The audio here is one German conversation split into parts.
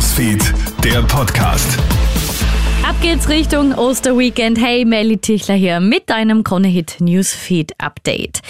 Newsfeed, der Podcast. Ab geht's Richtung Osterweekend. Hey, Melly Tichler hier mit deinem Kronehit Newsfeed Update.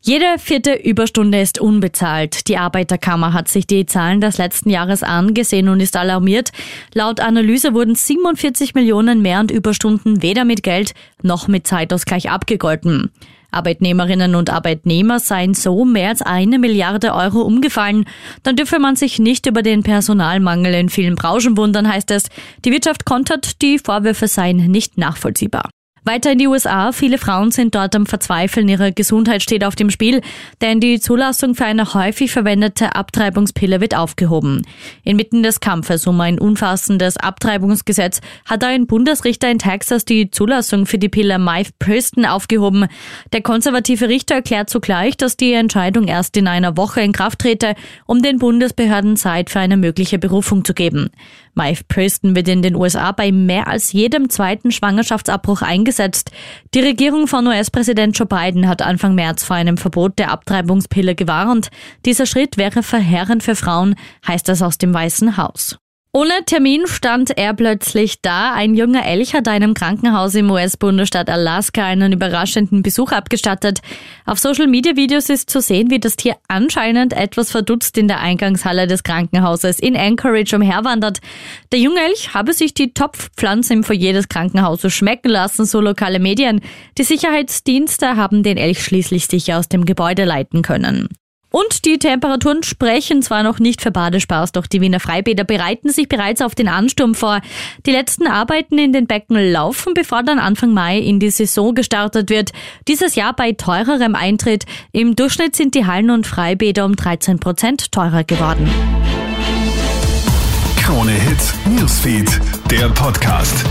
Jede vierte Überstunde ist unbezahlt. Die Arbeiterkammer hat sich die Zahlen des letzten Jahres angesehen und ist alarmiert. Laut Analyse wurden 47 Millionen mehr und Überstunden weder mit Geld noch mit Zeitausgleich abgegolten. Arbeitnehmerinnen und Arbeitnehmer seien so mehr als eine Milliarde Euro umgefallen. Dann dürfe man sich nicht über den Personalmangel in vielen Branchen wundern, heißt es. Die Wirtschaft kontert, die Vorwürfe seien nicht nachvollziehbar. Weiter in die USA. Viele Frauen sind dort am Verzweifeln. Ihre Gesundheit steht auf dem Spiel, denn die Zulassung für eine häufig verwendete Abtreibungspille wird aufgehoben. Inmitten des Kampfes um ein umfassendes Abtreibungsgesetz hat ein Bundesrichter in Texas die Zulassung für die Pille Mifepristone aufgehoben. Der konservative Richter erklärt zugleich, dass die Entscheidung erst in einer Woche in Kraft trete, um den Bundesbehörden Zeit für eine mögliche Berufung zu geben. Mifepristone wird in den USA bei mehr als jedem zweiten Schwangerschaftsabbruch eingesetzt eingesetzt. Die Regierung von US-Präsident Joe Biden hat Anfang März vor einem Verbot der Abtreibungspille gewarnt. Dieser Schritt wäre verheerend für Frauen, heißt es aus dem Weißen Haus. Ohne Termin stand er plötzlich da. Ein junger Elch hat einem Krankenhaus im US-Bundesstaat Alaska einen überraschenden Besuch abgestattet. Auf Social-Media-Videos ist zu sehen, wie das Tier anscheinend etwas verdutzt in der Eingangshalle des Krankenhauses in Anchorage umherwandert. Der junge Elch habe sich die Topfpflanze im Foyer des Krankenhauses schmecken lassen, so lokale Medien. Die Sicherheitsdienste haben den Elch schließlich sicher aus dem Gebäude leiten können. Und die Temperaturen sprechen zwar noch nicht für Badespaß, doch die Wiener Freibäder bereiten sich bereits auf den Ansturm vor. Die letzten Arbeiten in den Becken laufen, bevor dann Anfang Mai in die Saison gestartet wird. Dieses Jahr bei teurerem Eintritt. Im Durchschnitt sind die Hallen und Freibäder um 13 Prozent teurer geworden. Krone Hits, Newsfeed, der Podcast.